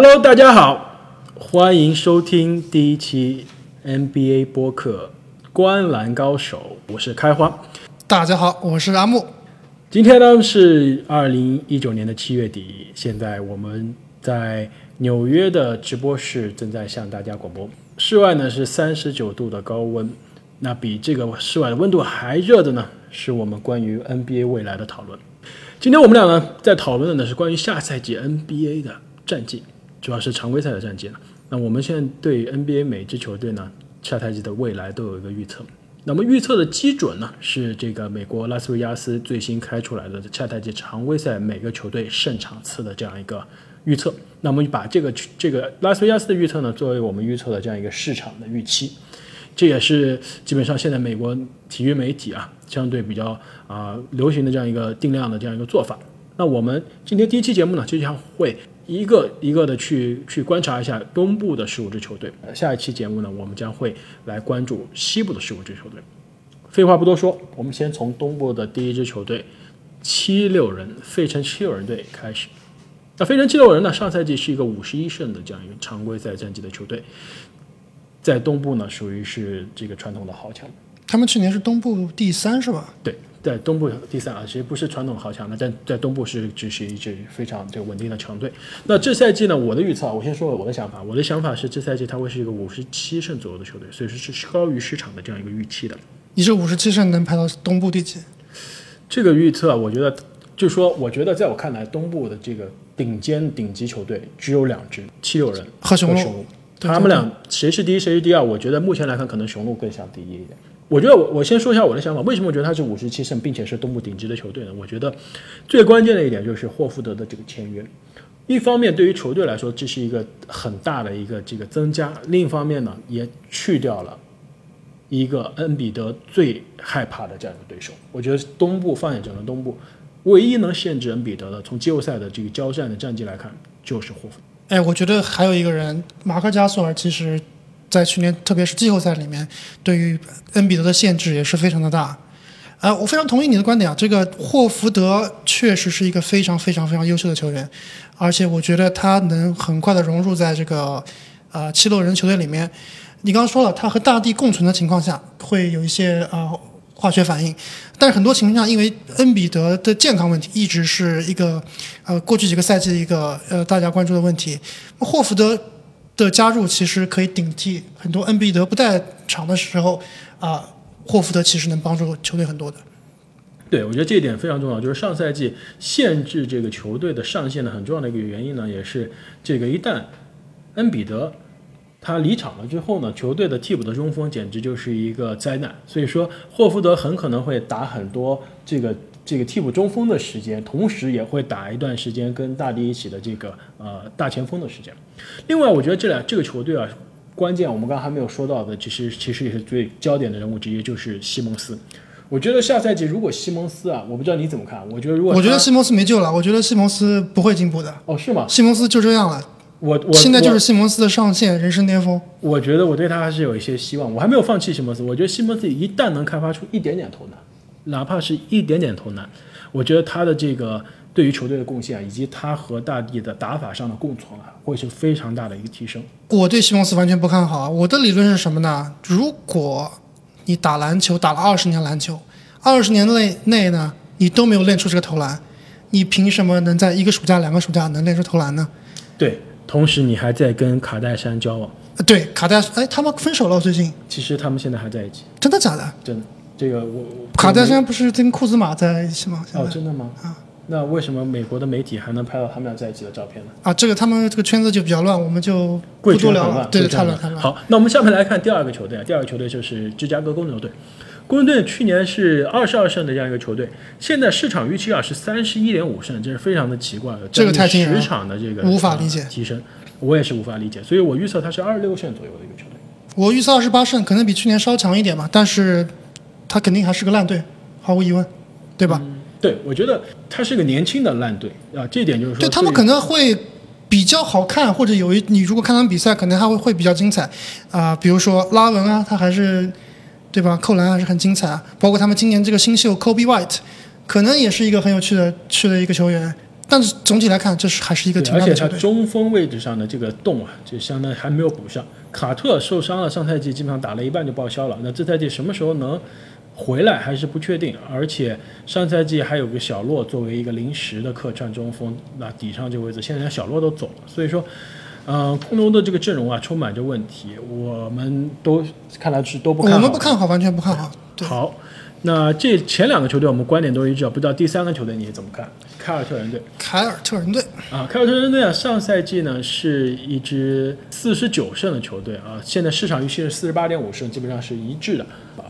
Hello，大家好，欢迎收听第一期 NBA 播客《观篮高手》，我是开花。大家好，我是阿木。今天呢是二零一九年的七月底，现在我们在纽约的直播室正在向大家广播。室外呢是三十九度的高温，那比这个室外的温度还热的呢，是我们关于 NBA 未来的讨论。今天我们俩呢在讨论的呢是关于下赛季 NBA 的战绩，主要是常规赛的战绩了。那我们现在对 NBA 每支球队呢下赛季的未来都有一个预测。那么预测的基准呢是这个美国拉斯维加斯最新开出来的下赛季常规赛每个球队胜场次的这样一个预测。那么把这个这个拉斯维加斯的预测呢作为我们预测的这样一个市场的预期，这也是基本上现在美国体育媒体啊相对比较啊、流行的这样一个定量的这样一个做法。那我们今天第一期节目呢，就将会一个一个的去去观察一下东部的十五支球队。呃下一期节目呢，我们将会来关注西部的十五支球队。废话不多说，我们先从东部的第一支球队七六人费城七六人队开始。那费城七六人呢，上赛季是一个五十一胜的这样一个常规赛战绩的球队，在东部呢属于是这个传统的豪强。他们去年是东部第三是吧？对，在东部第三啊，其实不是传统豪强，的，但在东部是只是一支非常这个稳定的强队。那这赛季呢，我的预测，我先说我的想法，我的想法是这赛季它会是一个五十七胜左右的球队，所以说是高于市场的这样一个预期的。你这五十七胜能排到东部第几？这个预测，我觉得就是说，我觉得在我看来，东部的这个顶尖顶级球队只有两支，七六人和雄鹿他们俩谁是第一谁是第二？我觉得目前来看，可能雄鹿更像第一一点。我觉得我我先说一下我的想法，为什么我觉得他是五十七胜，并且是东部顶级的球队呢？我觉得最关键的一点就是霍福德的这个签约，一方面对于球队来说这是一个很大的一个这个增加，另一方面呢也去掉了一个恩比德最害怕的这样一个对手。我觉得东部放眼整个东部，唯一能限制恩比德的，从季后赛的这个交战的战绩来看，就是霍福德。哎，我觉得还有一个人，马克加索尔，其实在去年特别是季后赛里面，对于恩比德的限制也是非常的大。呃，我非常同意你的观点啊，这个霍福德确实是一个非常非常非常优秀的球员，而且我觉得他能很快的融入在这个呃七六人球队里面。你刚刚说了，他和大帝共存的情况下，会有一些呃化学反应，但是很多情况下，因为恩比德的健康问题一直是一个呃过去几个赛季的一个呃大家关注的问题。霍福德的加入其实可以顶替很多恩比德不在场的时候啊、霍福德其实能帮助球队很多的。对，我觉得这一点非常重要，就是上赛季限制这个球队的上限的很重要的一个原因呢，也是这个一旦恩比德他离场了之后呢，球队的替补的中锋简直就是一个灾难。所以说，霍福德很可能会打很多这个这个替补中锋的时间，同时也会打一段时间跟大帝一起的这个呃大前锋的时间。另外，我觉得这俩这个球队啊，关键我们刚刚还没有说到的，其实其实也是最焦点的人物之一，就是西蒙斯。我觉得下赛季如果西蒙斯啊，我不知道你怎么看，我觉得如果我觉得西蒙斯没救了，我觉得西蒙斯不会进步的，哦是吗？西蒙斯就这样了。我我现在就是西蒙斯的上限，人生巅峰。我觉得我对他还是有一些希望，我还没有放弃西蒙斯。我觉得西蒙斯一旦能开发出一点点投篮，哪怕是一点点投篮，我觉得他的这个对于球队的贡献，以及他和大帝的打法上的共存啊，会是非常大的一个提升。我对西蒙斯完全不看好啊！我的理论是什么呢？如果你打篮球打了二十年篮球，二十年内内呢，你都没有练出这个投篮，你凭什么能在一个暑假、两个暑假能练出投篮呢？对，同时你还在跟卡戴珊交往，呃对，卡戴，哎，他们分手了，最近其实他们现在还在一起，真的假的？真的。这个我我卡戴珊不是跟库兹马在一起吗？哦，真的吗？啊那为什么美国的媒体还能拍到他们俩在一起的照片呢？啊，这个他们这个圈子就比较乱，我们就不。多聊了对，太乱太乱。好，那我们下面来看第二个球队，第二个球队就是芝加哥公牛队。公牛队去年是二十二胜的这样一个球队，现在市场预期啊是三十一点五胜，这是非常的奇怪的，这个太十场的这个无法理解呃提升，我也是无法理解，所以我预测它是二十六胜左右的一个球队。我预测二十八胜，可能比去年稍强一点吧，但是他肯定还是个烂队，毫无疑问，对吧？对，我觉得他是个年轻的烂队啊，这一点就是说，对他们可能会比较好看，或者有一你如果看他们比赛，可能还会会比较精彩啊、比如说拉文啊，他还是对吧？扣篮还是很精彩啊，包括他们今年这个新秀 Kobe White，可能也是一个很有趣的去的一个球员。但是总体来看，这是还是一个对而且他挺烂的球队。中锋位置上的这个洞啊，就相当于还没有补上。卡特受伤了，上赛季基本上打了一半就报销了。那这赛季什么时候能回来还是不确定。而且上赛季还有个小洛作为一个临时的客串中锋，那底上这个位置，现在连小洛都走了，所以说。嗯，空中的这个阵容啊，充满着问题，我们都看来是都不看好。我们不看好，完全不看好。对，好，那这前两个球队我们观点都一致，不知道第三个球队你怎么看？凯尔特人队凯尔特人队，啊，凯尔特人队啊，上赛季呢是一支四十九胜的球队啊，现在市场预期是四十八点五胜，基本上是一致的。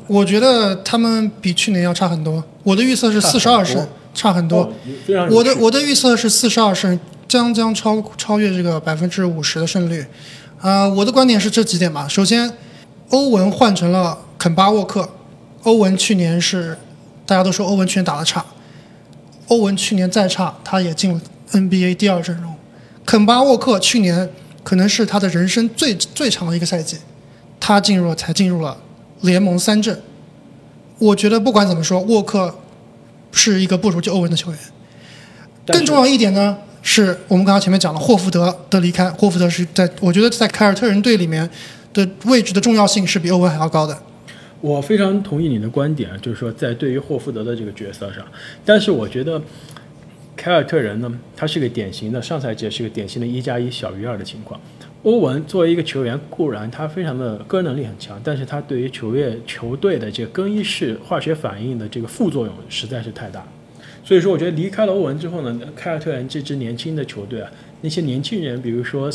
我觉得他们比去年要差很多。我的预测是差四十二胜，差很多。哦，我的我的预测是四十二胜，将将超超越这个百分之五十的胜率。啊、我的观点是这几点吧。首先，欧文换成了肯巴沃克。欧文去年是大家都说欧文去年打的差，欧文去年再差，他也进了 NBA 第二阵容。肯巴沃克去年可能是他的人生最最长的一个赛季，他进入了才进入了联盟三阵。我觉得不管怎么说，沃克是一个不如就欧文的球员。更重要一点呢，是我们刚刚前面讲了霍福德的离开，霍福德是在我觉得在凯尔特人队里面的位置的重要性是比欧文还要高的。我非常同意你的观点，就是说在对于霍福德的这个角色上，但是我觉得凯尔特人呢，他是个典型的上赛季是个典型的一加一小于二的情况。欧文作为一个球员，固然他非常的个人能力很强，但是他对于球队球队的这个更衣室化学反应的这个副作用实在是太大。所以说，我觉得离开了欧文之后呢，凯尔特人这支年轻的球队啊，那些年轻人，比如说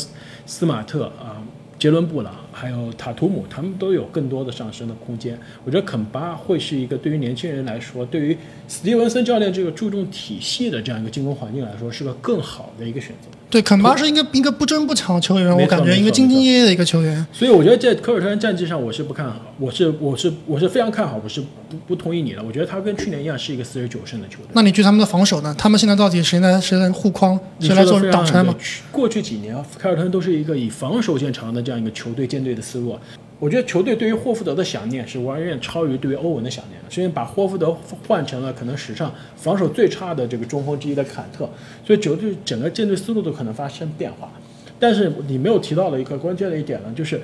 斯马特啊、杰伦布朗，还有塔图姆，他们都有更多的上升的空间。我觉得肯巴会是一个对于年轻人来说，对于斯蒂文森教练这个注重体系的这样一个进攻环境来说，是个更好的一个选择。对，肯巴是一个一个不争不抢的球员，我感觉一个兢兢业业的一个球员。所以我觉得在科尔特人战绩上，我是不看好，我是我是我是非常看好，我是不不同意你的。我觉得他跟去年一样是一个四十九胜的球队。那你觉得他们的防守呢？他们现在到底谁来谁来护框，谁来做挡拆吗？过去几年，凯尔特人都是一个以防守见长的这样一个球队建队的思路。我觉得球队对于霍福德的想念是远远超于对于欧文的想念的，所以把霍福德换成了可能史上防守最差的这个中锋之一的坎特，所以球队整个建队思路都可能发生变化。但是你没有提到的一个关键的一点呢，就是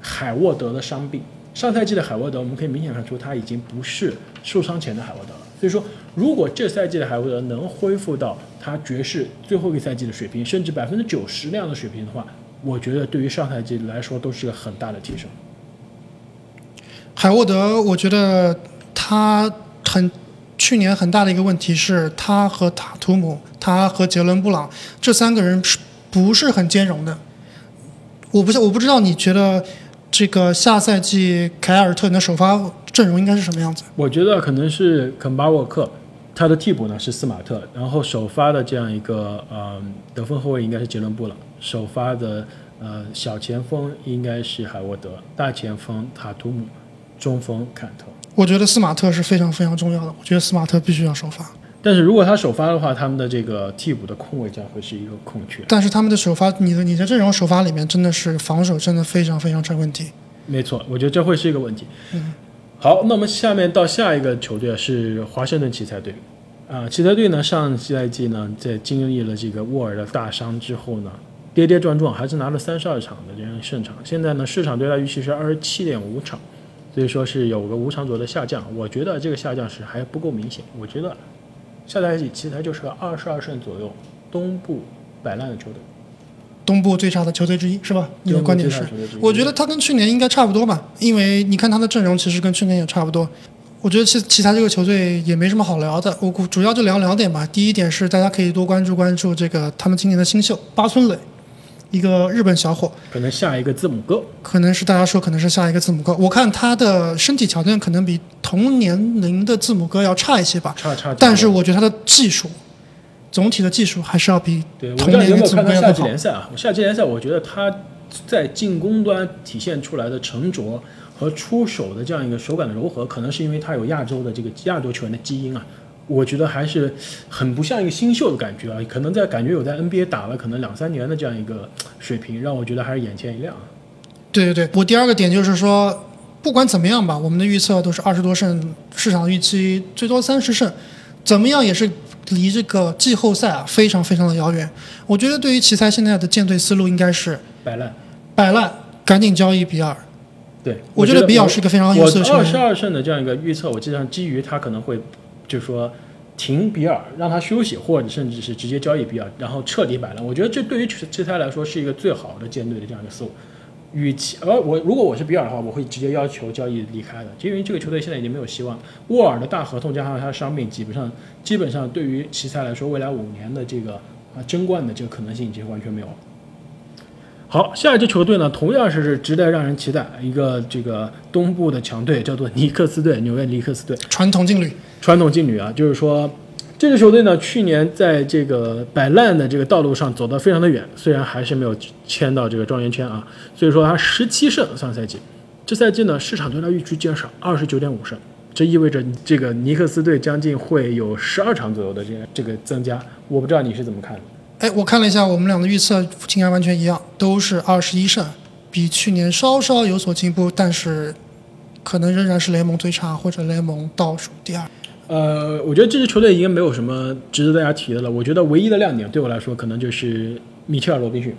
海沃德的伤病。上赛季的海沃德，我们可以明显看出他已经不是受伤前的海沃德了。所以说，如果这赛季的海沃德能恢复到他爵士最后一个赛季的水平，甚至百分之九十那样的水平的话，我觉得对于上赛季来说都是个很大的提升。海沃德，我觉得他很去年很大的一个问题是，他和塔图姆、他和杰伦布朗这三个人是不是很兼容的？我不是我不知道你觉得这个下赛季凯尔特人的首发阵容应该是什么样子？我觉得可能是肯巴沃克，他的替补呢是斯马特，然后首发的这样一个呃得分后卫应该是杰伦布朗，首发的呃小前锋应该是海沃德，大前锋塔图姆，中锋坎特。我觉得斯马特是非常非常重要的，我觉得斯马特必须要首发。但是如果他首发的话，他们的这个替补的空位将会是一个空缺。但是他们的首发，你的你的阵容首发里面真的是防守真的非常非常成问题。没错，我觉得这会是一个问题。好，那么下面到下一个球队啊是华盛顿奇才队。啊，奇才队呢，上赛季呢，在经历了这个沃尔的大伤之后呢，跌跌撞撞，还是拿了三十二场的这样胜场。现在呢，市场对他预期是二十七点五场，所以说是有个五场左右的下降。我觉得这个下降是还不够明显。我觉得下赛季奇才就是个二十二胜左右，东部摆烂的球队。东部最差的球队之一是吧？你的观点是我觉得他跟去年应该差不多吧，因为你看他的阵容其实跟去年也差不多。我觉得其其他这个球队也没什么好聊的，我主要就聊两点吧。第一点是大家可以多关注关注这个他们今年的新秀八村垒，一个日本小伙，可能下一个字母哥，可能是大家说可能是下一个字母哥。我看他的身体条件可能比同年龄的字母哥要差一些吧，差差。但是我觉得他的技术，总体的技术还是要比对，我不知道有没有看他夏。季联赛啊？夏季联赛，我觉得他在进攻端体现出来的沉着和出手的这样一个手感的柔和，可能是因为他有亚洲的这个亚洲球员的基因啊。我觉得还是很不像一个新秀的感觉啊，可能在感觉有在 NBA 打了可能两三年的这样一个水平，让我觉得还是眼前一亮啊。对对对，我第二个点就是说，不管怎么样吧，我们的预测都是二十多胜，市场预期最多三十胜，怎么样也是离这个季后赛啊非常非常的遥远。我觉得对于奇才现在的建队思路应该是摆烂。摆烂，赶紧交易比尔。对，我觉得比尔是一个非常优秀的球员。二十二胜的这样一个预测，我际上基于他可能会，就是说停比尔，让他休息，或者甚至是直接交易比尔，然后彻底摆烂。我觉得这对于奇才来说是一个最好的建队的这样一个思路。与其，而我如果我是比尔的话，我会直接要求交易离开的，因为这个球队现在已经没有希望。沃尔的大合同加上他的伤病，基本上基本上对于奇才来说，未来五年的这个啊争冠的这个可能性已经完全没有了。好，下一支球队呢，同样是值得让人期待，一个这个东部的强队，叫做尼克斯队，纽约尼克斯队，传统劲旅，传统劲旅啊，就是说，这支球队呢，去年在这个摆烂的这个道路上走得非常的远，虽然还是没有签到这个状元签啊，所以说他十七胜上赛季，这赛季呢，市场对他预期减少二十九点五胜，这意味着这个尼克斯队将近会有十二场左右的这这个增加，我不知道你是怎么看的。哎，我看了一下，我们俩的预测竟然完全一样，都是二十一胜，比去年稍稍有所进步，但是可能仍然是联盟最差或者联盟倒数第二。呃，我觉得这支球队已经没有什么值得大家提的了。我觉得唯一的亮点对我来说，可能就是米切尔·罗宾逊。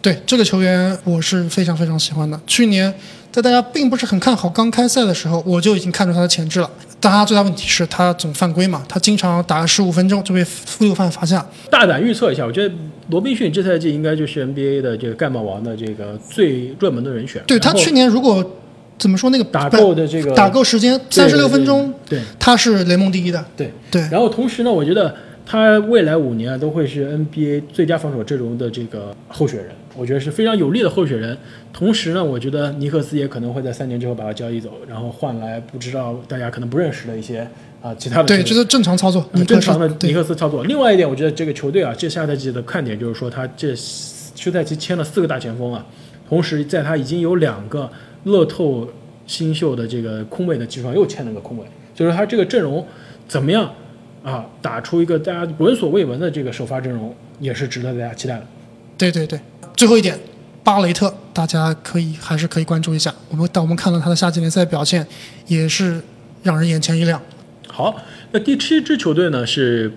对这个球员，我是非常非常喜欢的。去年在大家并不是很看好刚开赛的时候，我就已经看出他的潜质了。但他最大问题是他总犯规嘛，他经常打十五分钟就被负六犯罚下。大胆预测一下，我觉得罗宾逊这赛季应该就是 NBA 的这个盖帽王的这个最热门的人选。对他去年如果怎么说那个打够的这个打够时间三十六分钟，对，他是联盟第一的。对对。然后同时呢，我觉得他未来五年啊都会是 NBA 最佳防守阵容的这个候选人。我觉得是非常有力的候选人。同时呢，我觉得尼克斯也可能会在三年之后把他交易走，然后换来不知道大家可能不认识的一些啊其他的。对，这是正常操作，正常的尼克斯操作。另外一点，我觉得这个球队啊，这下赛季的看点就是说，他这休赛期签了四个大前锋啊，同时在他已经有两个乐透新秀的这个空位的基础上，又签了个空位，所以说他这个阵容怎么样啊？打出一个大家闻所未闻的这个首发阵容，也是值得大家期待的。对对对。最后一点，巴雷特，大家可以还是可以关注一下。我们当我们看到他的夏季联赛表现，也是让人眼前一亮。好，那第七支球队呢是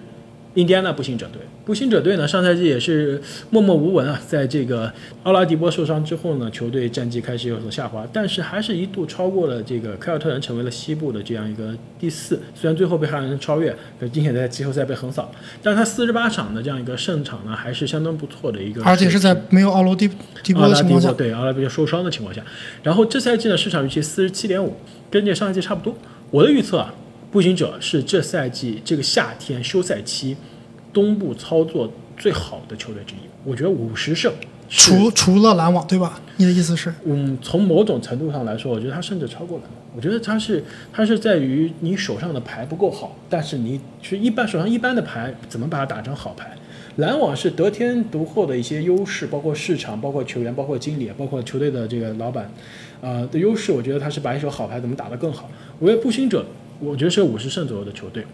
印第安纳步行者队。步行者队呢，上赛季也是默默无闻啊，在这个奥拉迪波受伤之后呢，球队战绩开始有所下滑，但是还是一度超过了这个凯尔特人，成为了西部的这样一个第四。虽然最后被海人超越，并且在季后赛被横扫，但是他四十八场的这样一个胜场呢，还是相当不错的一个。而且是在没有奥罗迪迪波的情况下，对奥拉迪波受伤的情况下。然后这赛季呢，市场预期四十七点五，跟这上赛季差不多。我的预测啊，步行者是这赛季这个夏天休赛期。东部操作最好的球队之一，我觉得五十胜，除除了篮网，对吧？你的意思是？嗯，从某种程度上来说，我觉得他甚至超过篮网。我觉得他是，他是在于你手上的牌不够好，但是你是一般手上一般的牌，怎么把它打成好牌？篮网是得天独厚的一些优势，包括市场，包括球员，包括经理，包括球队的这个老板，呃的优势。我觉得他是把一手好牌怎么打得更好。我觉得步行者，我觉得是五十胜左右的球队。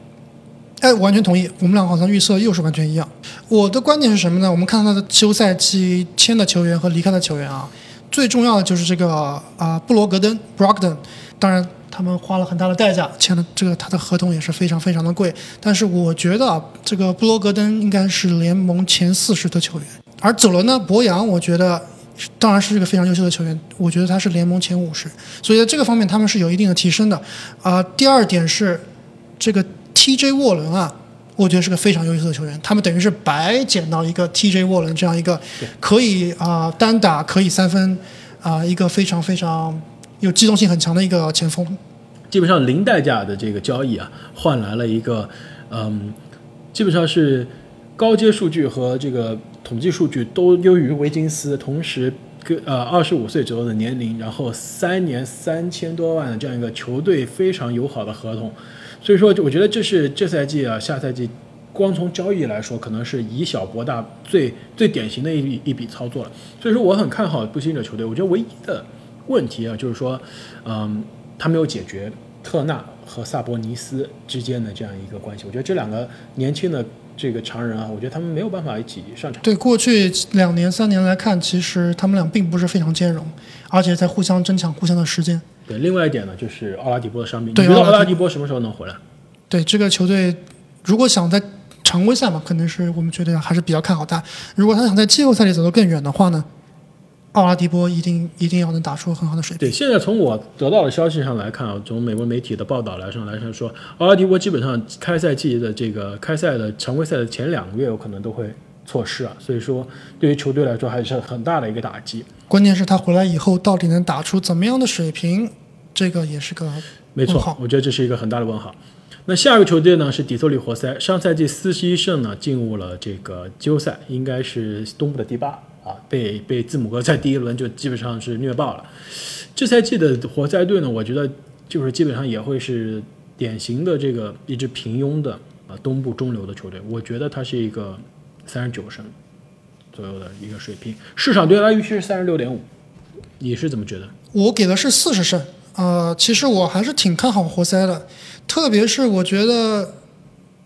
哎，完全同意。我们俩好像预测又是完全一样。我的观点是什么呢？我们看他的休赛期签的球员和离开的球员啊，最重要的就是这个啊，布罗格登 （Brogdon）。当然，他们花了很大的代价签了这个，他的合同也是非常非常的贵。但是我觉得啊，这个布罗格登应该是联盟前四十的球员。而走了呢，博扬，我觉得当然是一个非常优秀的球员。我觉得他是联盟前五十，所以在这个方面他们是有一定的提升的。啊，第二点是这个。TJ 沃伦啊，我觉得是个非常优秀的球员。他们等于是白捡到一个 TJ 沃伦这样一个可以啊单打可以三分啊一个非常非常有机动性很强的一个前锋。基本上零代价的这个交易啊，换来了一个嗯，基本上是高阶数据和这个统计数据都优于维金斯，同时跟呃二十五岁左右的年龄，然后三年三千多万的这样一个球队非常友好的合同。所以说，我觉得这是这赛季啊，下赛季，光从交易来说，可能是以小博大最最典型的一一笔操作了。所以说，我很看好步行者球队。我觉得唯一的问题啊，就是说，嗯，他没有解决特纳和萨博尼斯之间的这样一个关系。我觉得这两个年轻的这个常人啊，我觉得他们没有办法一起上场。对，过去两年三年来看，其实他们俩并不是非常兼容，而且在互相争抢互相的时间。对，另外一点呢，就是奥拉迪波的伤病。你觉得奥拉迪波什么时候能回来？对这个球队，如果想在常规赛嘛，可能是我们觉得还是比较看好他。如果他想在季后赛里走得更远的话呢，奥拉迪波一定一定要能打出很好的水平。对，现在从我得到的消息上来看啊，从美国媒体的报道来上来上说，奥拉迪波基本上开赛季的这个开赛的常规赛的前两个月有可能都会错失啊，所以说对于球队来说还是很大的一个打击。关键是他回来以后到底能打出怎么样的水平，这个也是个没错我觉得这是一个很大的问号。那下一个球队呢是底特律活塞，上赛季四十一胜呢进入了这个季后赛，应该是东部的第八啊，被被字母哥在第一轮就基本上是虐爆了。这赛季的活塞队呢，我觉得就是基本上也会是典型的这个一支平庸的啊东部中流的球队，我觉得他是一个三十九胜左右的一个水平，市场对它预期是三十六点五，你是怎么觉得？我给的是四十胜，呃，其实我还是挺看好活塞的，特别是我觉得，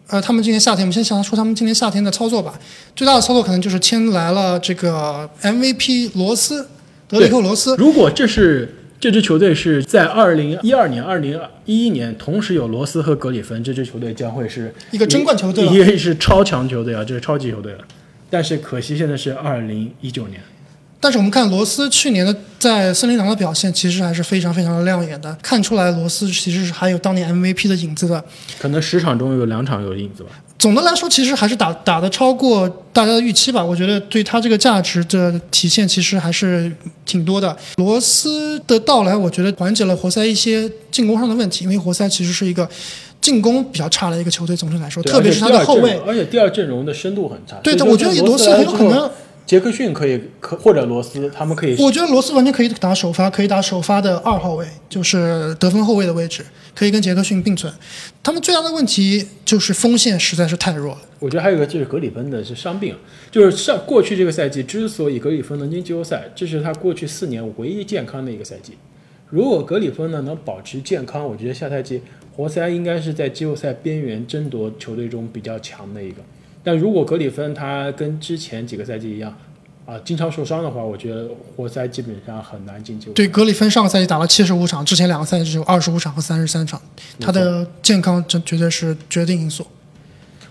呃，他们今年夏天，我们先想说他们今年夏天的操作吧。最大的操作可能就是签来了这个 MVP 罗斯，德里克罗斯。如果这是这支球队是在二零一二年、二零一一年同时有罗斯和格里芬，这支球队将会是一个争冠球队了一个是超强球队啊，这是超级球队了。但是可惜现在是二零一九年，但是我们看罗斯去年的在森林狼的表现，其实还是非常非常的亮眼的，看出来罗斯其实是还有当年 MVP 的影子的。可能十场中有两场有影子吧。总的来说，其实还是打打的超过大家的预期吧。我觉得对他这个价值的体现，其实还是挺多的。罗斯的到来，我觉得缓解了活塞一些进攻上的问题，因为活塞其实是一个进攻比较差的一个球队，总体来说，特别是他的后卫。而且第二阵容的深度很差。对，的我觉得罗斯很有可能，杰克逊可以可或者罗斯他们可以我觉得罗斯完全可以打首发，可以打首发的二号位，就是得分后卫的位置，可以跟杰克逊并存。他们最大的问题就是锋线实在是太弱了。我觉得还有一个就是格里芬的是伤病，就是上过去这个赛季之所以格里芬能进季后赛，这是他过去四年唯一健康的一个赛季。如果格里芬呢能保持健康，我觉得下赛季活塞应该是在季后赛边缘争夺球队中比较强的一个。但如果格里芬他跟之前几个赛季一样，啊，经常受伤的话，我觉得活塞基本上很难进球。对，格里芬上个赛季打了七十五场，之前两个赛季只有二十五场和三十三场，他的健康这绝对是决定因素。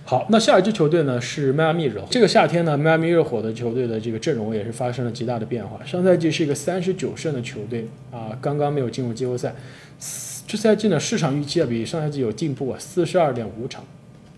好，那下一支球队呢是迈阿密热火。这个夏天呢，迈阿密热火的球队的这个阵容也是发生了极大的变化。上赛季是一个三十九胜的球队啊，刚刚没有进入季后赛。这赛季呢，市场预期啊比上赛季有进步啊，四十二点五场。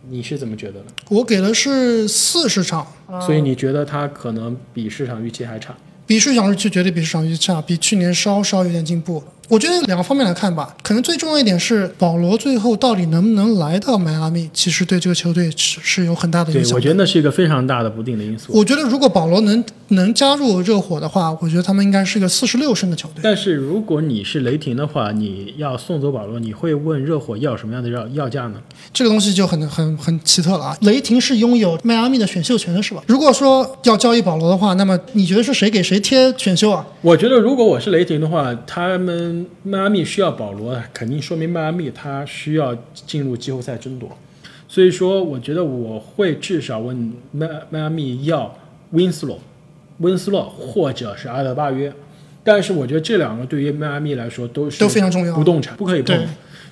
你是怎么觉得的？我给的是四十场，所以你觉得它可能比市场预期还差？比市场预期绝对比市场预期差，比去年稍稍有点进步。我觉得两个方面来看吧，可能最重要一点是保罗最后到底能不能来到迈阿密，其实对这个球队是是有很大的影，响的。我觉得那是一个非常大的不定的因素。我觉得如果保罗能能加入热火的话，我觉得他们应该是一个四十六胜的球队。但是如果你是雷霆的话，你要送走保罗，你会问热火要什么样的要要价呢？这个东西就很很很奇特了啊！雷霆是拥有迈阿密的选秀权的是吧？如果说要交易保罗的话，那么你觉得是谁给谁贴选秀啊？我觉得如果我是雷霆的话，他们迈阿密需要保罗，肯定说明迈阿密他需要进入季后赛争夺。所以说，我觉得我会至少问迈迈阿密要温斯洛、温斯洛或者是阿德巴约。但是我觉得这两个对于迈阿密来说都是都非常重要不动产不可以碰。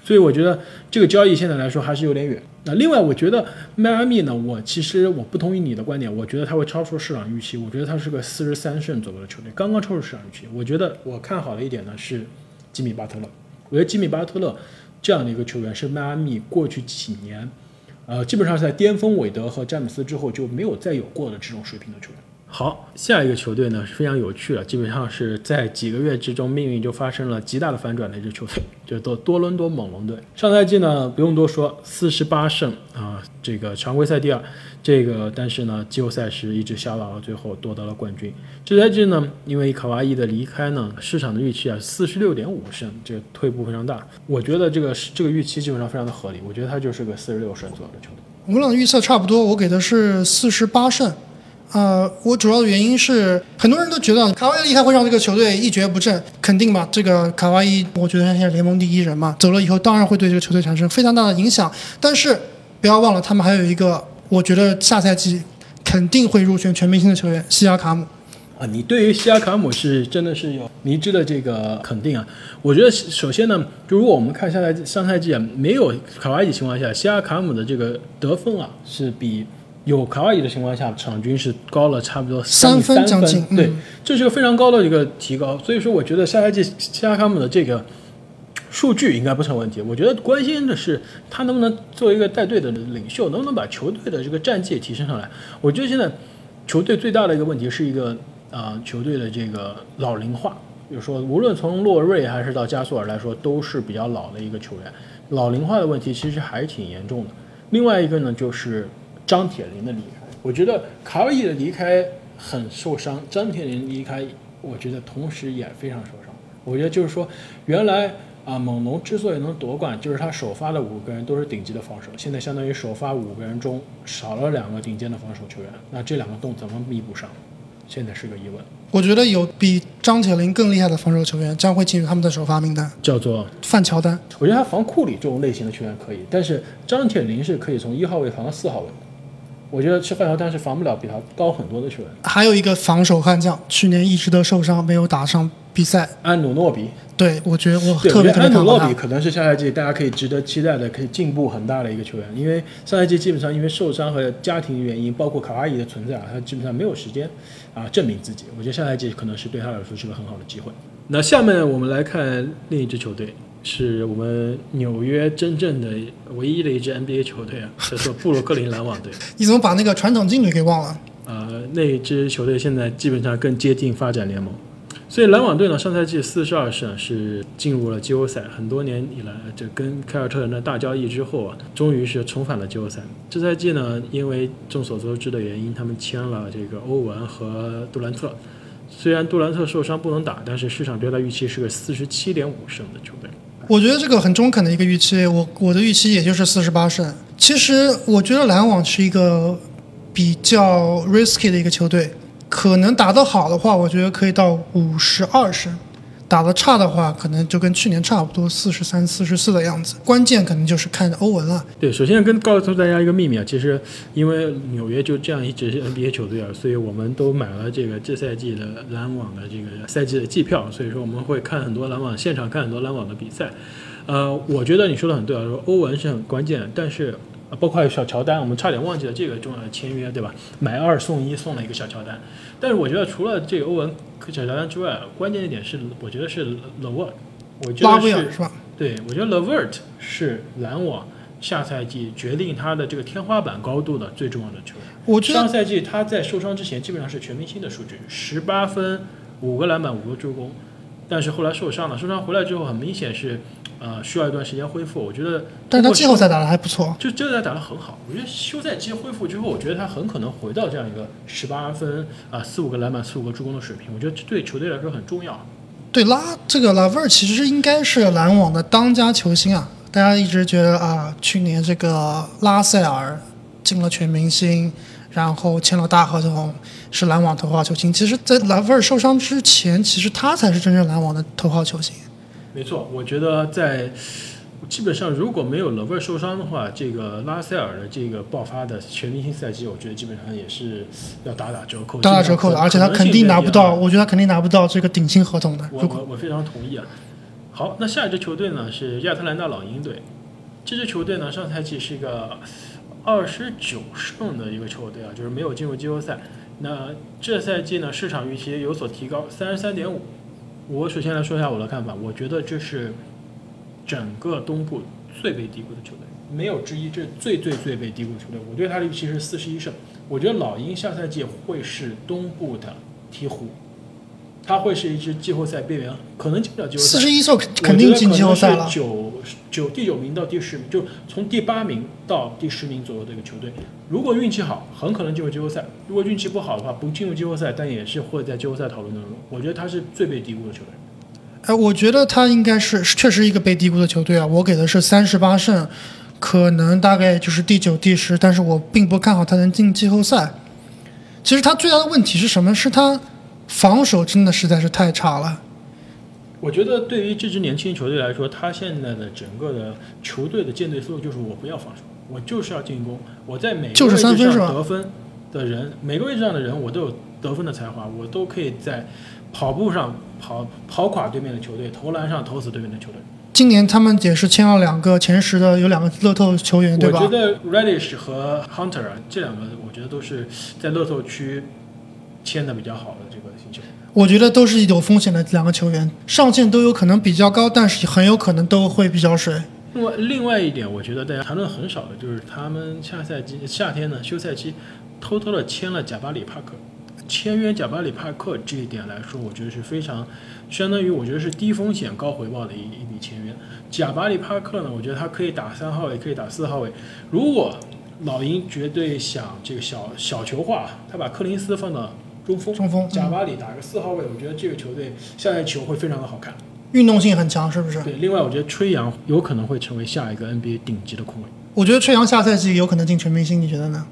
所以我觉得这个交易现在来说还是有点远。那另外，我觉得迈阿密呢，我其实我不同意你的观点，我觉得他会超出市场预期。我觉得他是个四十三胜左右的球队，刚刚超出市场预期。我觉得我看好的一点呢是吉米巴特勒，我觉得吉米巴特勒这样的一个球员是迈阿密过去几年，呃，基本上在巅峰韦德和詹姆斯之后就没有再有过的这种水平的球员。好，下一个球队呢是非常有趣的，基本上是在几个月之中命运就发生了极大的反转的一支球队，就是多多伦多猛龙队。上赛季呢不用多说，四十八胜啊，这个常规赛第二，这个但是呢季后赛时一直下到了最后夺得了冠军。这赛季呢因为卡哇伊的离开呢，市场的预期啊四十六点五胜，这个退步非常大。我觉得这个这个预期基本上非常的合理，我觉得他就是个四十六胜左右的球队。我们俩预测差不多，我给的是四十八胜。呃，我主要的原因是很多人都觉得卡哇伊离开会让这个球队一蹶不振，肯定吧？这个卡哇伊，我觉得他现在联盟第一人嘛，走了以后当然会对这个球队产生非常大的影响。但是不要忘了，他们还有一个，我觉得下赛季肯定会入选全明星的球员西亚卡姆。啊，你对于西亚卡姆是真的是有迷之的这个肯定啊。我觉得首先呢，就如果我们看下赛季上赛季啊，没有卡哇伊情况下，西亚卡姆的这个得分啊是比有卡瓦伊的情况下，场均是高了差不多三分分将近对嗯，这是个非常高的一个提高。所以说，我觉得下赛季西亚卡姆的这个数据应该不成问题。我觉得关心的是他能不能作为一个带队的领袖，能不能把球队的这个战绩提升上来。我觉得现在球队最大的一个问题是一个啊、球队的这个老龄化。就是说，无论从洛瑞还是到加索尔来说，都是比较老的一个球员，老龄化的问题其实还是挺严重的。另外一个呢，就是张铁林的离开，我觉得卡尔伊的离开很受伤，张铁林离开，我觉得同时也非常受伤。我觉得就是说，原来啊，猛龙之所以能夺冠，就是他首发的五个人都是顶级的防守，现在相当于首发五个人中少了两个顶尖的防守球员，那这两个洞怎么弥补上？现在是个疑问，我觉得有比张铁林更厉害的防守球员将会进入他们的首发名单。叫做范乔丹，我觉得他防库里这种类型的球员可以，但是张铁林是可以从一号位防到四号位的。我觉得吃范乔丹是防不了比他高很多的球员。还有一个防守悍将，去年一直都受伤，没有打上比赛。安努诺比，对我觉得我对，特别特别努。诺比可能是下赛季大家可以值得期待的，可以进步很大的一个球员。因为上赛季基本上因为受伤和家庭原因，包括卡哇伊的存在啊，他基本上没有时间啊证明自己。我觉得下赛季可能是对他来说是个很好的机会。那下面我们来看另一支球队，是我们纽约真正的唯一的一支 NBA 球队啊，叫做布鲁克林篮网队。你怎么把那个传统劲旅给忘了？呃，那一支球队现在基本上更接近发展联盟。所以篮网队呢，上赛季四十二胜是进入了季后赛，很多年以来，这跟凯尔特人的大交易之后啊，终于是重返了季后赛。这赛季呢，因为众所周知的原因，他们签了这个欧文和杜兰特。虽然杜兰特受伤不能打，但是市场对他预期是个四十七点五胜的球队。我觉得这个很中肯的一个预期，我我的预期也就是四十八胜。其实我觉得篮网是一个比较 risky 的一个球队，可能打得好的话，我觉得可以到五十二胜；打得差的话，可能就跟去年差不多，四十三、四十四的样子。关键可能就是看欧文了。对，首先跟告诉大家一个秘密啊，其实因为纽约就这样一支 NBA 球队啊，所以我们都买了这个这赛季的篮网的这个赛季的季票，所以说我们会看很多篮网现场看很多篮网的比赛。呃，我觉得你说的很对啊，说欧文是很关键，但是包括小乔丹，我们差点忘记了这个重要的签约，对吧？买二送一送了一个小乔丹，但是我觉得除了这个欧文和小乔丹之外，关键一点是我觉得是勒沃，我觉拉得是威尔是吧？对，我觉得 Levert 是篮网下赛季决定他的这个天花板高度的最重要的球员。我觉得上赛季他在受伤之前基本上是全明星的数据，十八分、五个篮板、五个助攻，但是后来受伤了，受伤回来之后很明显是呃需要一段时间恢复。我觉得，但是他季后赛打的还不错。就这赛打的很好，我觉得休赛期恢复之后，我觉得他很可能回到这样一个十八分啊四五个篮板、四五个助攻的水平。我觉得这对球队来说很重要。对拉这个拉威尔其实应该是篮网的当家球星啊，大家一直觉得啊，去年这个拉塞尔进了全明星，然后签了大合同，是篮网头号球星。其实，在拉威尔受伤之前，其实他才是真正篮网的头号球星。没错，我觉得在基本上如果没有勒维尔受伤的话，这个拉塞尔的这个爆发的全明星赛季，我觉得基本上也是要打打折扣，打打折扣的，而且他肯定拿不到，我觉得他肯定拿不到这个顶薪合同的。我我我非常同意啊。好，那下一支球队呢是亚特兰大老鹰队，这支球队呢上赛季是一个二十九胜的一个球队啊，就是没有进入季后赛。那这赛季呢市场预期有所提高，三十三点五。我首先来说一下我的看法，我觉得这是整个东部最被低估的球队，没有之一，这最最最被低估的球队。我对他的预期是四十一胜，我觉得老鹰下赛季会是东部的鹈鹕，他会是一支季后赛边缘，可能进不了季后赛。四十一胜肯定进季后赛了。九九第九名到第十名，就从第八名到第十名左右的一个球队。如果运气好，很可能进入季后赛；如果运气不好的话，不进入季后赛，但也是会在季后赛讨论当中。我觉得他是最被低估的球队。哎，我觉得他应该是确实一个被低估的球队啊。我给的是三十八胜，可能大概就是第九、第十，但是我并不看好他能进季后赛。其实他最大的问题是什么？是他防守真的实在是太差了。我觉得对于这支年轻球队来说，他现在的整个的球队的建队思路就是我不要防守，我就是要进攻。我在每个就是位置上得分的人，每个位置上的人，我都有得分的才华，我都可以在跑步上跑跑垮对面的球队，投篮上投死对面的球队。今年他们也是签了两个前十的，有两个乐透球员，对吧？我觉得 Radish 和 Hunter 啊，这两个我觉得都是在乐透区签的比较好的。我觉得都是有风险的两个球员，上限都有可能比较高，但是很有可能都会比较水。另外，另外一点，我觉得大家谈论很少的就是他们下赛季夏天呢休赛期偷偷的签了贾巴里帕克。签约贾巴里帕克这一点来说，我觉得是非常，相当于我觉得是低风险高回报的一一笔签约。贾巴里帕克呢，我觉得他可以打三号位，可以打四号位。如果老鹰绝对想这个小小球化，他把柯林斯放到中锋，中锋贾巴里打个四号位，我觉得这个球队下赛球会非常的好看，运动性很强，是不是？对，另外我觉得吹杨有可能会成为下一个 NBA 顶级的控卫。我觉得吹杨下赛季有可能进全明星，你觉得呢？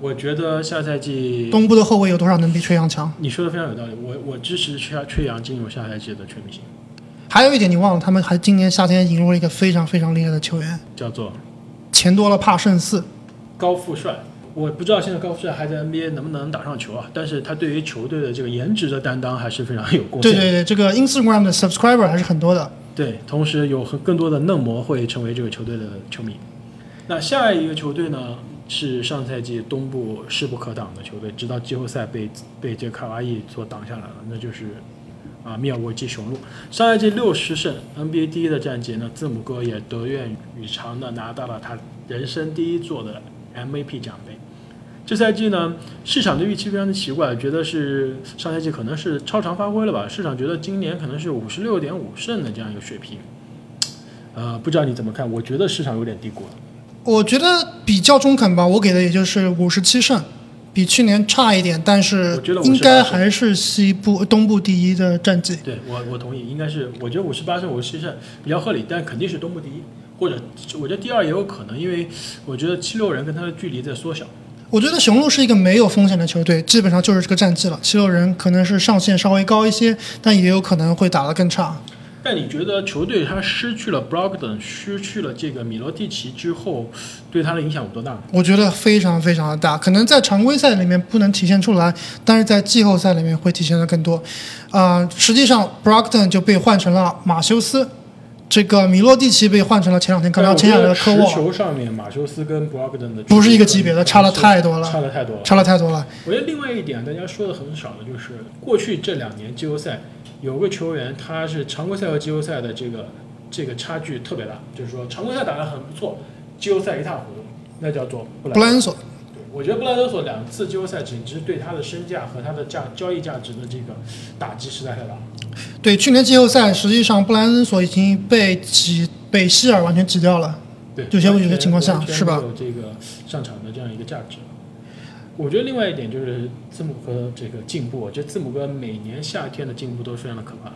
我觉得下赛季东部的后卫有多少能比吹杨强？你说的非常有道理，我我支持吹吹杨进入下赛季的全明星。还有一点你忘了，他们还今年夏天引入了一个非常非常厉害的球员，叫做钱多了怕胜四，高富帅。我不知道现在高富帅还在 NBA 能不能打上球啊？但是他对于球队的这个颜值的担当还是非常有贡献。对对对，这个 Instagram 的 subscriber 还是很多的。对，同时有很更多的嫩模会成为这个球队的球迷。那下一个球队呢？是上赛季东部势不可挡的球队，直到季后赛被被这卡哇伊所挡下来了，那就是啊密尔沃基雄鹿。上赛季六十胜，NBA 第一的战绩呢，字母哥也得愿与偿的拿到了他人生第一座的 MVP 奖杯。这赛季呢，市场的预期非常的奇怪，觉得是上赛季可能是超常发挥了吧？市场觉得今年可能是五十六点五胜的这样一个水平。呃，不知道你怎么看？我觉得市场有点低估了。我觉得比较中肯吧，我给的也就是五十七胜，比去年差一点，但是应该还是西部东部第一的战绩。对我我同意，应该是我觉得五十八胜五十七胜比较合理，但肯定是东部第一，或者我觉得第二也有可能，因为我觉得七六人跟他的距离在缩小。我觉得雄鹿是一个没有风险的球队，基本上就是这个战绩了。七六人可能是上限稍微高一些，但也有可能会打得更差。但你觉得球队他失去了 Brogdon，失去了这个米罗蒂奇之后，对他的影响有多大？我觉得非常非常的大，可能在常规赛里面不能体现出来，但是在季后赛里面会体现的更多。啊，实际上 Brogdon 就被换成了马修斯，这个米洛蒂奇被换成了前两天刚刚签下来的科沃。持球上面，马修斯跟 Brogdon 的不是一个级别的，差了太多了，差了太多了，差了太多了。我觉得另外一点大家说的很少的就是，过去这两年季后赛。有个球员，他是常规赛和季后赛的这个这个差距特别大，就是说常规赛打得很不错，季后赛一塌糊涂，那叫做布莱恩索。对，我觉得布莱恩索两次季后赛简直对他的身价和他的价交易价值的这个打击实在太大。对，去年季后赛实际上布莱恩索已经被挤被希尔完全挤掉了。对，有些有些情况下是吧？有这个上场的这样一个价值。我觉得另外一点就是字母哥这个进步，我觉得字母哥每年夏天的进步都非常的可怕。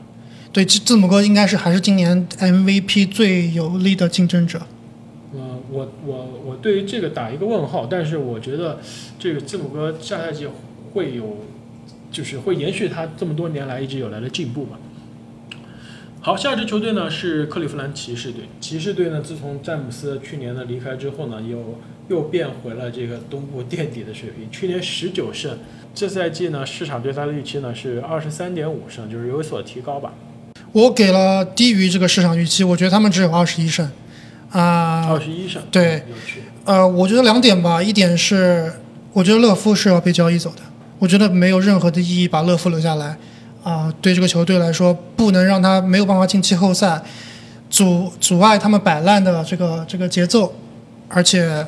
对，字母哥应该是还是今年 MVP 最有力的竞争者。呃，我我我对于这个打一个问号，但是我觉得这个字母哥下赛季会有，就是会延续他这么多年来一直有来的进步吧。好，下一支球队呢是克利夫兰骑士队。骑士队呢，自从詹姆斯去年的离开之后呢，又又变回了这个东部垫底的水平。去年十九胜，这赛季呢，市场对他的预期呢是二十三点五胜，就是有所提高吧。我给了低于这个市场预期，我觉得他们只有二十一胜。啊，二十一胜，对，呃，我觉得两点吧，一点是我觉得勒夫是要被交易走的，我觉得没有任何的意义把乐夫留下来。啊，对这个球队来说，不能让他没有办法进季后赛，阻阻碍他们摆烂的这个这个节奏。而且，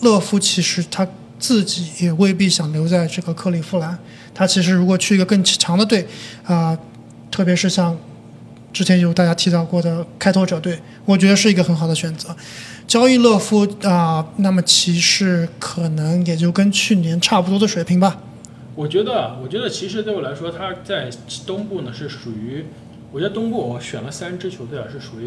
勒夫其实他自己也未必想留在这个克利夫兰。他其实如果去一个更强的队，啊，特别是像之前有大家提到过的开拓者队，我觉得是一个很好的选择。交易勒夫啊，那么骑士可能也就跟去年差不多的水平吧。我觉得，我觉得骑士对我来说，他在东部呢是属于，我觉得东部我选了三支球队啊，是属于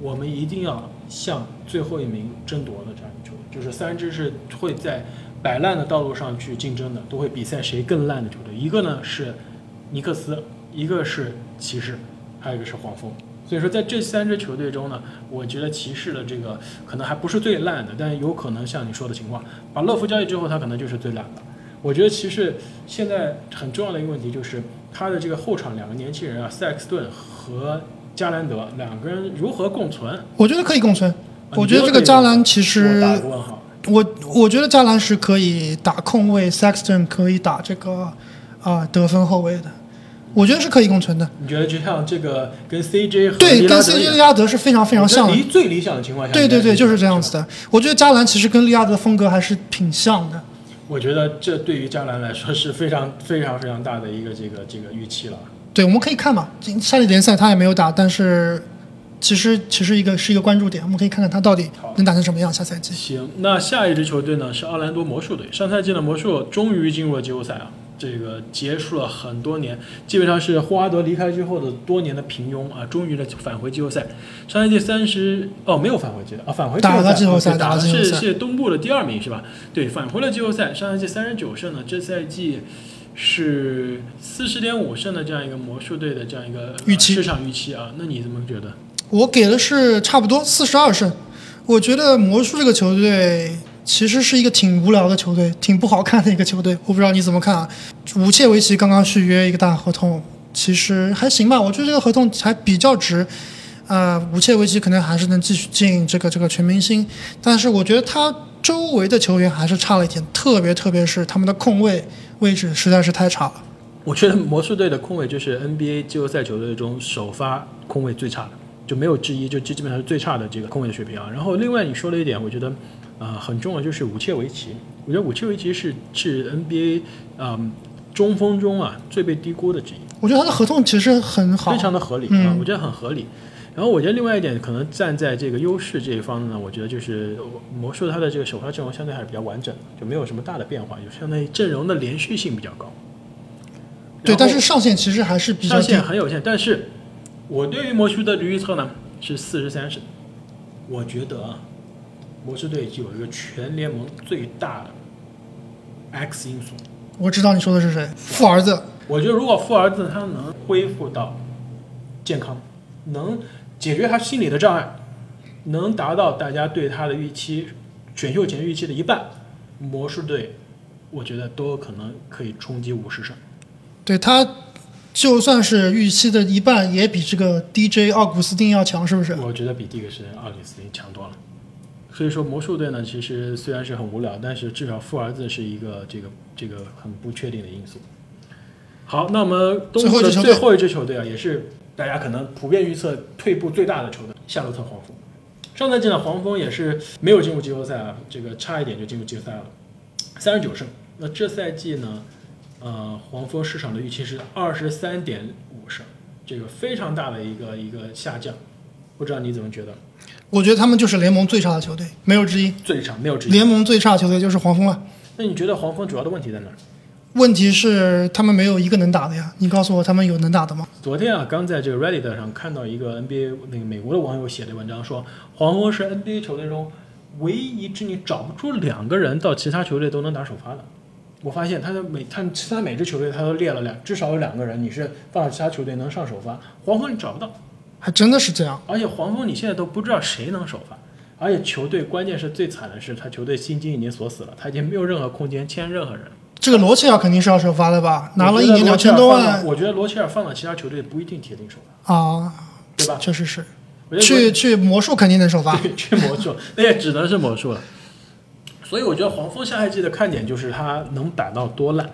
我们一定要向最后一名争夺的这样一球队，就是三支是会在摆烂的道路上去竞争的，都会比赛谁更烂的球队。一个呢是尼克斯，一个是骑士，还有一个是黄蜂。所以说在这三支球队中呢，我觉得骑士的这个可能还不是最烂的，但有可能像你说的情况，把乐福交易之后，他可能就是最烂的。我觉得其实现在很重要的一个问题就是他的这个后场两个年轻人啊，塞克斯顿和加兰德两个人如何共存？我觉得可以共存。啊我觉得这个加兰其实。我我觉得加兰是可以打控卫，Sexton 可以打这个啊、得分后卫的，我觉得是可以共存的。你觉得就像这个跟 CJ 和对，跟 CJ 利亚德是非常非常像的最理想的情况下，对对对，就是这样子的。我觉得加兰其实跟利亚德风格还是挺像的。我觉得这对于加兰来说是非常非常非常大的一个这个这个预期了。对，我们可以看嘛，今夏季联赛他也没有打，但是其实其实一个是一个关注点，我们可以看看他到底能打成什么样。下赛季，行，那下一支球队呢是奥兰多魔术队。上赛季的魔术终于进入了季后赛啊，这个结束了很多年，基本上是霍华德离开之后的多年的平庸啊，终于的返回季后赛。上赛季三十哦没有返回季啊，返回打了季后赛打打了是是东部的第二名是吧？对，返回了季后赛。上赛季三十九胜呢，这赛季是四十点五胜的这样一个魔术队的这样一个呃预期市场预期啊，那你怎么觉得？我给的是差不多四十二胜。我觉得魔术这个球队其实是一个挺无聊的球队，挺不好看的一个球队。我不知道你怎么看啊？武切维奇刚刚续约一个大合同，其实还行吧，我觉得这个合同还比较值。呃，武切维奇可能还是能继续进这个这个全明星，但是我觉得他周围的球员还是差了一点，特别特别是他们的控卫位置实在是太差了。我觉得魔术队的控卫就是 NBA 季后赛球队中首发控卫最差的，就没有之一，就基基本上是最差的这个控卫的水平啊。然后另外你说了一点，我觉得、呃很重要，就是武切维奇。我觉得武切维奇是是 NBA 嗯、中锋中啊最被低估的之一。我觉得他的合同其实很好，非常的合理、嗯啊，我觉得很合理。然后我觉得另外一点，可能站在这个优势这一方呢，我觉得就是魔术它的这个首发阵容相对还是比较完整的，就没有什么大的变化，就相当于阵容的连续性比较高。对，但是上限其实还是比较上。限很有限。但是我对于魔术的预测呢是四十三胜，我觉得啊，魔术队有一个全联盟最大的 X 因素。我知道你说的是谁，富儿子。我觉得如果富儿子他能恢复到健康，能解决他心理的障碍，能达到大家对他的预期，选秀前预期的一半，魔术队我觉得都有可能可以冲击五十胜。对他，就算是预期的一半，也比这个 DJ 奥古斯丁要强，是不是？我觉得比第一个是奥古斯丁强多了。所以说魔术队呢，其实虽然是很无聊，但是至少富儿子是一个这个这个很不确定的因素。好，那我们东部的最后一支球队最后一支球队啊，也是大家可能普遍预测退步最大的球队——夏洛特黄蜂。上赛季呢，黄蜂也是没有进入季后赛啊，这个差一点就进入季后赛了，三十九胜。那这赛季呢，呃，黄蜂市场的预期是二十三点五胜，这个非常大的一个一个下降。不知道你怎么觉得？我觉得他们就是联盟最差的球队，没有之一。最差没有之一。联盟最差的球队就是黄蜂了。那你觉得黄蜂主要的问题在哪儿？问题是他们没有一个能打的呀。你告诉我，他们有能打的吗？昨天啊，刚在这个 Reddit 上看到一个 NBA 那个美国的网友写的文章说，黄蜂是 NBA 球队中唯一一支你找不出两个人到其他球队都能打首发的。我发现他的每他其他每支球队他都列了两，至少有两个人你是放到其他球队能上首发，黄蜂你找不到，还真的是这样。而且黄蜂你现在都不知道谁能首发，而且球队关键是最惨的是他球队薪金已经锁死了，他已经没有任何空间签任何人。这个罗切尔肯定是要首发的吧？拿了一年两千多万我觉得罗切尔放到其他球队不一定铁定首发，啊，对吧？确实是。去去魔术肯定能首发。对，去魔术，那也只能是魔术了。所以我觉得黄蜂下赛季的看点就是他能摆到多烂。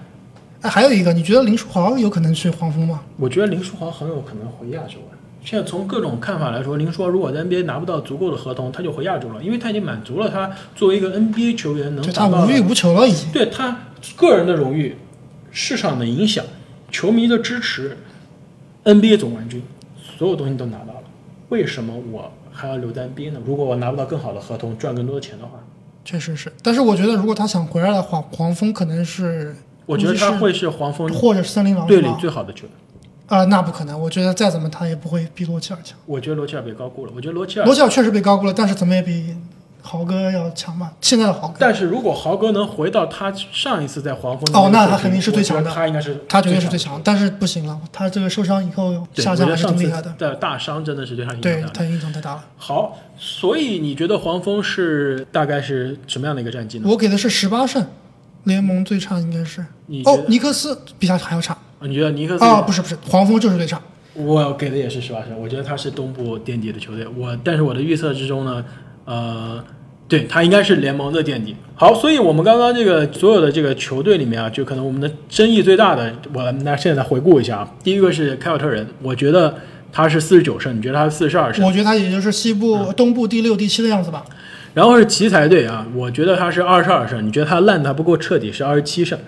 哎，还有一个，你觉得林书豪有可能去黄蜂吗？我觉得林书豪很有可能回亚洲啊。现在从各种看法来说，您说如果在 NBA 拿不到足够的合同，他就回亚洲了，因为他已经满足了他作为一个 NBA 球员能达到的无欲无求了已经。对他个人的荣誉、市场的影响、球迷的支持、NBA 总冠军，所有东西都拿到了。为什么我还要留在 NBA 呢？如果我拿不到更好的合同，赚更多的钱的话，确实是，但是我觉得如果他想回来的话，黄蜂可能是我觉得他会是黄蜂或者森林狼队里？最好的球员。啊、那不可能，我觉得再怎么他也不会比罗齐尔强。我觉得罗齐尔被高估了。我觉得罗齐尔，罗齐尔确实被高估了，但是怎么也比豪哥要强吧？现在的豪哥，但是如果豪哥能回到他上一次在黄蜂哦那他肯定是最强的他应该是他绝对是最最强，但是不行了，他这个受伤以后，下降还是挺厉害的。的大伤真的是对他影响大。对他影响太大了。好，所以你觉得黄蜂是大概是什么样的一个战绩呢？我给的是十八胜，联盟最差应该是哦尼克斯比他还要差你觉得尼克斯？啊、不是不是，黄蜂就是最差，我给的也是十八胜，我觉得他是东部垫底的球队。我但是我的预测之中呢，呃，对他应该是联盟的垫底。好，所以我们刚刚这个所有的这个球队里面啊，就可能我们的争议最大的，我那现在回顾一下啊，第一个是凯尔特人，我觉得他是四十九胜，你觉得他是四十二胜？我觉得他也就是西部、东部第六、第七的样子吧。然后是奇才队啊，我觉得他是二十二胜，你觉得他烂的还不够彻底，是二十七胜。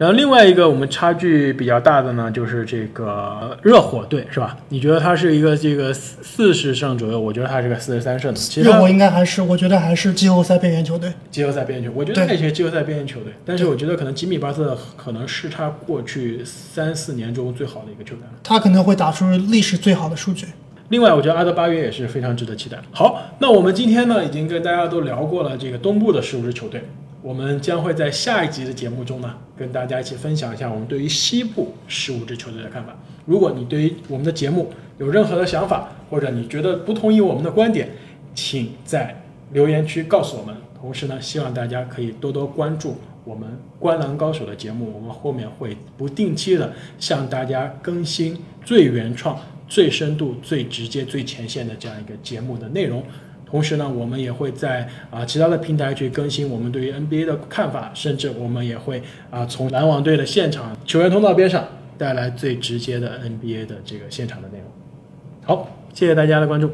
然后另外一个我们差距比较大的呢，就是这个热火队，是吧？你觉得他是一个这个四四十胜左右？我觉得他是个四十三胜的。其实他热火应该还是，我觉得还是季后赛边缘球队。季后赛边缘球，我觉得对他也是季后赛边缘球队，但是我觉得可能吉米巴特可能是他过去三四年中最好的一个球员了。他可能会打出历史最好的数据。另外，我觉得阿德巴约也是非常值得期待。好，那我们今天呢，已经跟大家都聊过了这个东部的十五支球队，我们将会在下一集的节目中呢，跟大家一起分享一下我们对于西部十五支球队的看法。如果你对于我们的节目有任何的想法，或者你觉得不同意我们的观点，请在留言区告诉我们。同时呢，希望大家可以多多关注我们《观篮高手》的节目，我们后面会不定期的向大家更新最原创、最深度、最直接、最前线的这样一个节目的内容。同时呢，我们也会在啊、其他的平台去更新我们对于 NBA 的看法，甚至我们也会啊、从篮网队的现场球员通道边上带来最直接的 NBA 的这个现场的内容。好，谢谢大家的关注。